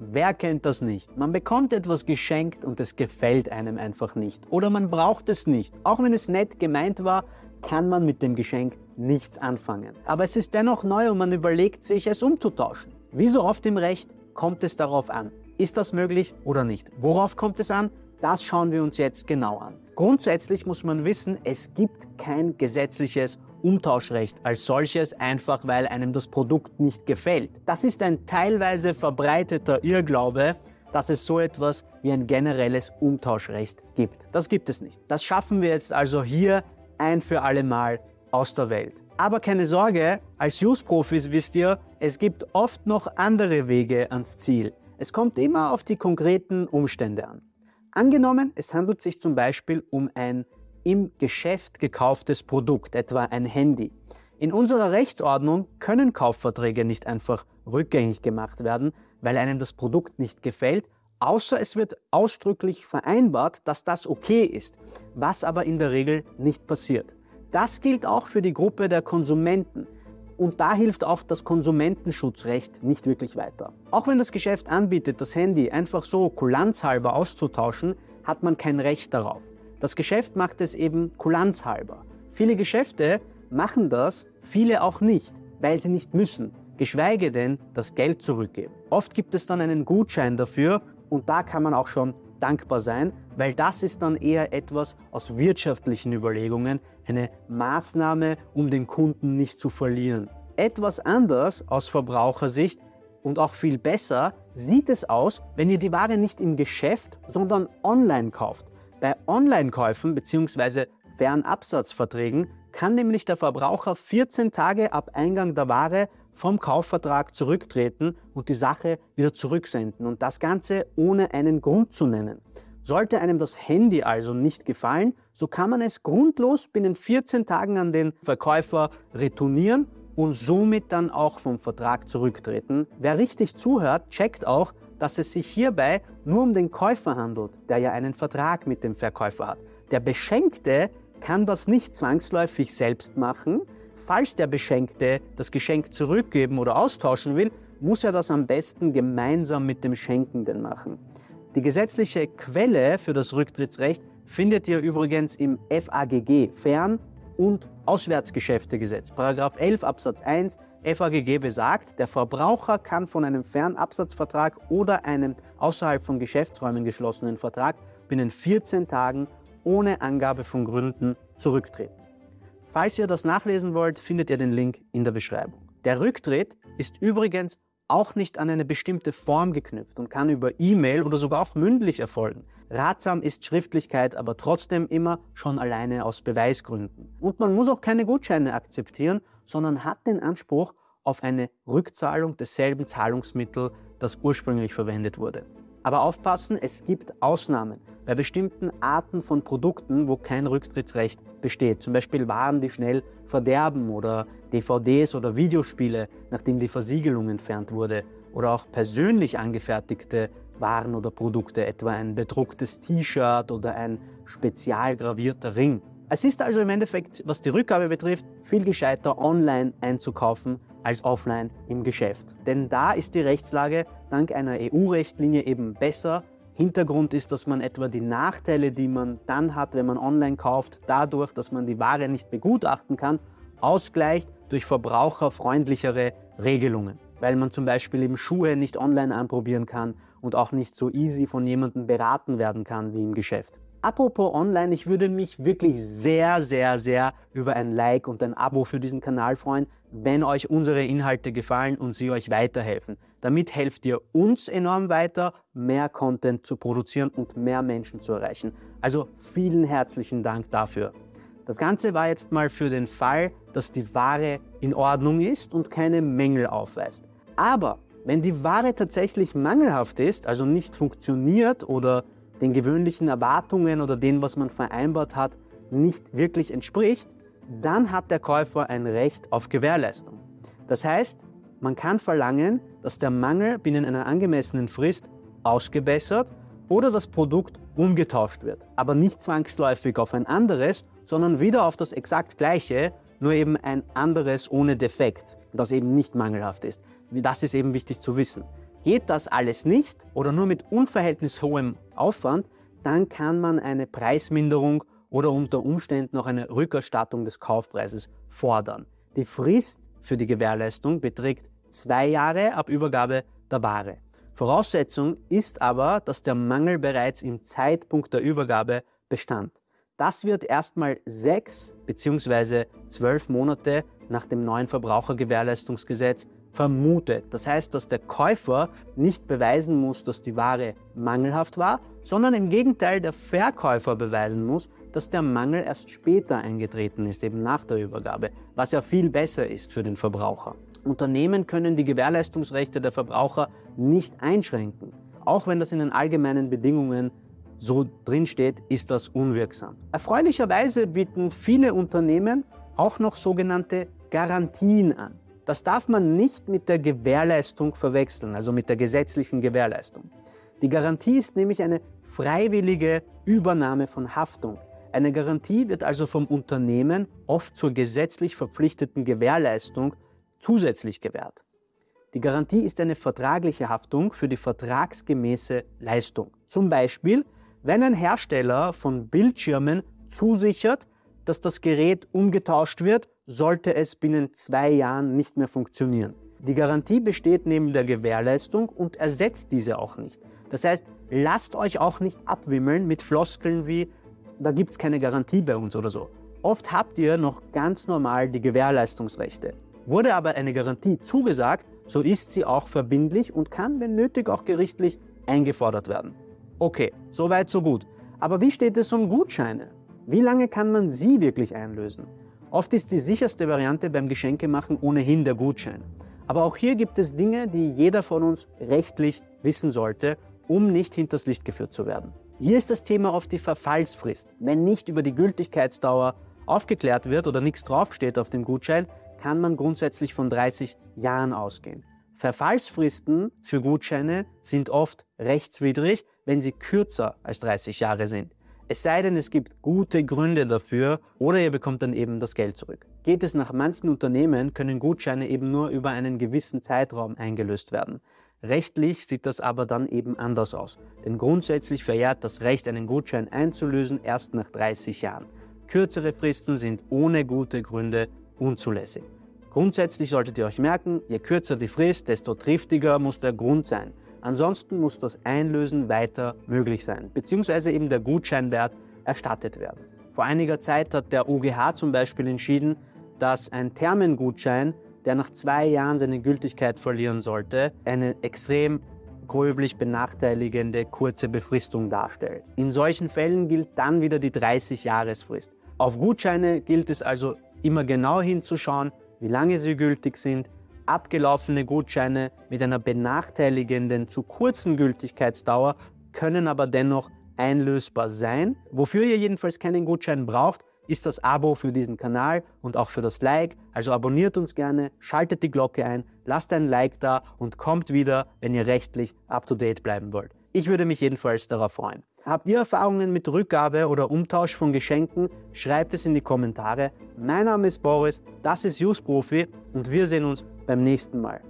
Wer kennt das nicht? Man bekommt etwas geschenkt und es gefällt einem einfach nicht. Oder man braucht es nicht. Auch wenn es nett gemeint war, kann man mit dem Geschenk nichts anfangen. Aber es ist dennoch neu und man überlegt sich, es umzutauschen. Wie so oft im Recht kommt es darauf an. Ist das möglich oder nicht? Worauf kommt es an? Das schauen wir uns jetzt genau an. Grundsätzlich muss man wissen, es gibt kein gesetzliches Umtauschrecht als solches, einfach weil einem das Produkt nicht gefällt. Das ist ein teilweise verbreiteter Irrglaube, dass es so etwas wie ein generelles Umtauschrecht gibt. Das gibt es nicht. Das schaffen wir jetzt also hier ein für alle Mal aus der Welt. Aber keine Sorge, als Use-Profis wisst ihr, es gibt oft noch andere Wege ans Ziel. Es kommt immer auf die konkreten Umstände an. Angenommen, es handelt sich zum Beispiel um ein im Geschäft gekauftes Produkt, etwa ein Handy. In unserer Rechtsordnung können Kaufverträge nicht einfach rückgängig gemacht werden, weil einem das Produkt nicht gefällt, außer es wird ausdrücklich vereinbart, dass das okay ist, was aber in der Regel nicht passiert. Das gilt auch für die Gruppe der Konsumenten. Und da hilft auch das Konsumentenschutzrecht nicht wirklich weiter. Auch wenn das Geschäft anbietet, das Handy einfach so kulanzhalber auszutauschen, hat man kein Recht darauf. Das Geschäft macht es eben kulanzhalber. Viele Geschäfte machen das, viele auch nicht, weil sie nicht müssen, geschweige denn das Geld zurückgeben. Oft gibt es dann einen Gutschein dafür und da kann man auch schon dankbar sein, weil das ist dann eher etwas aus wirtschaftlichen Überlegungen, eine Maßnahme, um den Kunden nicht zu verlieren. Etwas anders aus Verbrauchersicht und auch viel besser sieht es aus, wenn ihr die Ware nicht im Geschäft, sondern online kauft. Bei Online-Käufen bzw. Fernabsatzverträgen kann nämlich der Verbraucher 14 Tage ab Eingang der Ware vom Kaufvertrag zurücktreten und die Sache wieder zurücksenden und das Ganze ohne einen Grund zu nennen. Sollte einem das Handy also nicht gefallen, so kann man es grundlos binnen 14 Tagen an den Verkäufer retournieren und somit dann auch vom Vertrag zurücktreten. Wer richtig zuhört, checkt auch, dass es sich hierbei nur um den Käufer handelt, der ja einen Vertrag mit dem Verkäufer hat. Der Beschenkte kann das nicht zwangsläufig selbst machen. Falls der Beschenkte das Geschenk zurückgeben oder austauschen will, muss er das am besten gemeinsam mit dem Schenkenden machen. Die gesetzliche Quelle für das Rücktrittsrecht findet ihr übrigens im FAGG, Fern- und Auswärtsgeschäftegesetz. Paragraph 11 Absatz 1 FAGG besagt, der Verbraucher kann von einem Fernabsatzvertrag oder einem außerhalb von Geschäftsräumen geschlossenen Vertrag binnen 14 Tagen ohne Angabe von Gründen zurücktreten. Falls ihr das nachlesen wollt, findet ihr den Link in der Beschreibung. Der Rücktritt ist übrigens auch nicht an eine bestimmte Form geknüpft und kann über E-Mail oder sogar auch mündlich erfolgen. Ratsam ist Schriftlichkeit aber trotzdem immer schon alleine aus Beweisgründen. Und man muss auch keine Gutscheine akzeptieren, sondern hat den Anspruch auf eine Rückzahlung desselben Zahlungsmittel, das ursprünglich verwendet wurde. Aber aufpassen, es gibt Ausnahmen bei bestimmten Arten von Produkten, wo kein Rücktrittsrecht besteht. Zum Beispiel Waren, die schnell verderben oder DVDs oder Videospiele, nachdem die Versiegelung entfernt wurde. Oder auch persönlich angefertigte waren oder Produkte, etwa ein bedrucktes T-Shirt oder ein spezial gravierter Ring. Es ist also im Endeffekt, was die Rückgabe betrifft, viel gescheiter online einzukaufen als offline im Geschäft. Denn da ist die Rechtslage dank einer EU-Rechtlinie eben besser. Hintergrund ist, dass man etwa die Nachteile, die man dann hat, wenn man online kauft, dadurch, dass man die Ware nicht begutachten kann, ausgleicht durch verbraucherfreundlichere Regelungen. Weil man zum Beispiel eben Schuhe nicht online anprobieren kann und auch nicht so easy von jemandem beraten werden kann wie im Geschäft. Apropos online, ich würde mich wirklich sehr, sehr, sehr über ein Like und ein Abo für diesen Kanal freuen, wenn euch unsere Inhalte gefallen und sie euch weiterhelfen. Damit helft ihr uns enorm weiter, mehr Content zu produzieren und mehr Menschen zu erreichen. Also vielen herzlichen Dank dafür. Das Ganze war jetzt mal für den Fall, dass die Ware in Ordnung ist und keine Mängel aufweist. Aber wenn die Ware tatsächlich mangelhaft ist, also nicht funktioniert oder den gewöhnlichen Erwartungen oder dem, was man vereinbart hat, nicht wirklich entspricht, dann hat der Käufer ein Recht auf Gewährleistung. Das heißt, man kann verlangen, dass der Mangel binnen einer angemessenen Frist ausgebessert oder das Produkt umgetauscht wird. Aber nicht zwangsläufig auf ein anderes, sondern wieder auf das exakt gleiche, nur eben ein anderes ohne Defekt, das eben nicht mangelhaft ist. Das ist eben wichtig zu wissen. Geht das alles nicht oder nur mit unverhältnismäßig hohem Aufwand, dann kann man eine Preisminderung oder unter Umständen noch eine Rückerstattung des Kaufpreises fordern. Die Frist für die Gewährleistung beträgt zwei Jahre ab Übergabe der Ware. Voraussetzung ist aber, dass der Mangel bereits im Zeitpunkt der Übergabe bestand. Das wird erstmal sechs bzw. zwölf Monate nach dem neuen Verbrauchergewährleistungsgesetz vermutet. Das heißt, dass der Käufer nicht beweisen muss, dass die Ware mangelhaft war, sondern im Gegenteil der Verkäufer beweisen muss, dass der Mangel erst später eingetreten ist, eben nach der Übergabe, was ja viel besser ist für den Verbraucher. Unternehmen können die Gewährleistungsrechte der Verbraucher nicht einschränken. Auch wenn das in den allgemeinen Bedingungen so drinsteht, ist das unwirksam. Erfreulicherweise bieten viele Unternehmen auch noch sogenannte Garantien an. Das darf man nicht mit der Gewährleistung verwechseln, also mit der gesetzlichen Gewährleistung. Die Garantie ist nämlich eine freiwillige Übernahme von Haftung. Eine Garantie wird also vom Unternehmen oft zur gesetzlich verpflichteten Gewährleistung zusätzlich gewährt. Die Garantie ist eine vertragliche Haftung für die vertragsgemäße Leistung. Zum Beispiel, wenn ein Hersteller von Bildschirmen zusichert, dass das Gerät umgetauscht wird, sollte es binnen zwei Jahren nicht mehr funktionieren. Die Garantie besteht neben der Gewährleistung und ersetzt diese auch nicht. Das heißt, lasst euch auch nicht abwimmeln mit Floskeln wie, da gibt es keine Garantie bei uns oder so. Oft habt ihr noch ganz normal die Gewährleistungsrechte. Wurde aber eine Garantie zugesagt, so ist sie auch verbindlich und kann, wenn nötig, auch gerichtlich eingefordert werden. Okay, soweit so gut. Aber wie steht es um Gutscheine? Wie lange kann man sie wirklich einlösen? Oft ist die sicherste Variante beim Geschenkemachen ohnehin der Gutschein. Aber auch hier gibt es Dinge, die jeder von uns rechtlich wissen sollte, um nicht hinters Licht geführt zu werden. Hier ist das Thema oft die Verfallsfrist. Wenn nicht über die Gültigkeitsdauer aufgeklärt wird oder nichts draufsteht auf dem Gutschein, kann man grundsätzlich von 30 Jahren ausgehen. Verfallsfristen für Gutscheine sind oft rechtswidrig, wenn sie kürzer als 30 Jahre sind. Es sei denn, es gibt gute Gründe dafür oder ihr bekommt dann eben das Geld zurück. Geht es nach manchen Unternehmen, können Gutscheine eben nur über einen gewissen Zeitraum eingelöst werden. Rechtlich sieht das aber dann eben anders aus. Denn grundsätzlich verjährt das Recht, einen Gutschein einzulösen, erst nach 30 Jahren. Kürzere Fristen sind ohne gute Gründe unzulässig. Grundsätzlich solltet ihr euch merken, je kürzer die Frist, desto triftiger muss der Grund sein. Ansonsten muss das Einlösen weiter möglich sein, beziehungsweise eben der Gutscheinwert erstattet werden. Vor einiger Zeit hat der OGH zum Beispiel entschieden, dass ein Thermengutschein, der nach zwei Jahren seine Gültigkeit verlieren sollte, eine extrem gröblich benachteiligende kurze Befristung darstellt. In solchen Fällen gilt dann wieder die 30-Jahresfrist. Auf Gutscheine gilt es also immer genau hinzuschauen, wie lange sie gültig sind Abgelaufene Gutscheine mit einer benachteiligenden zu kurzen Gültigkeitsdauer können aber dennoch einlösbar sein. Wofür ihr jedenfalls keinen Gutschein braucht, ist das Abo für diesen Kanal und auch für das Like. Also abonniert uns gerne, schaltet die Glocke ein, lasst ein Like da und kommt wieder, wenn ihr rechtlich up-to-date bleiben wollt. Ich würde mich jedenfalls darauf freuen. Habt ihr Erfahrungen mit Rückgabe oder Umtausch von Geschenken? Schreibt es in die Kommentare. Mein Name ist Boris, das ist Use Profi und wir sehen uns beim nächsten Mal.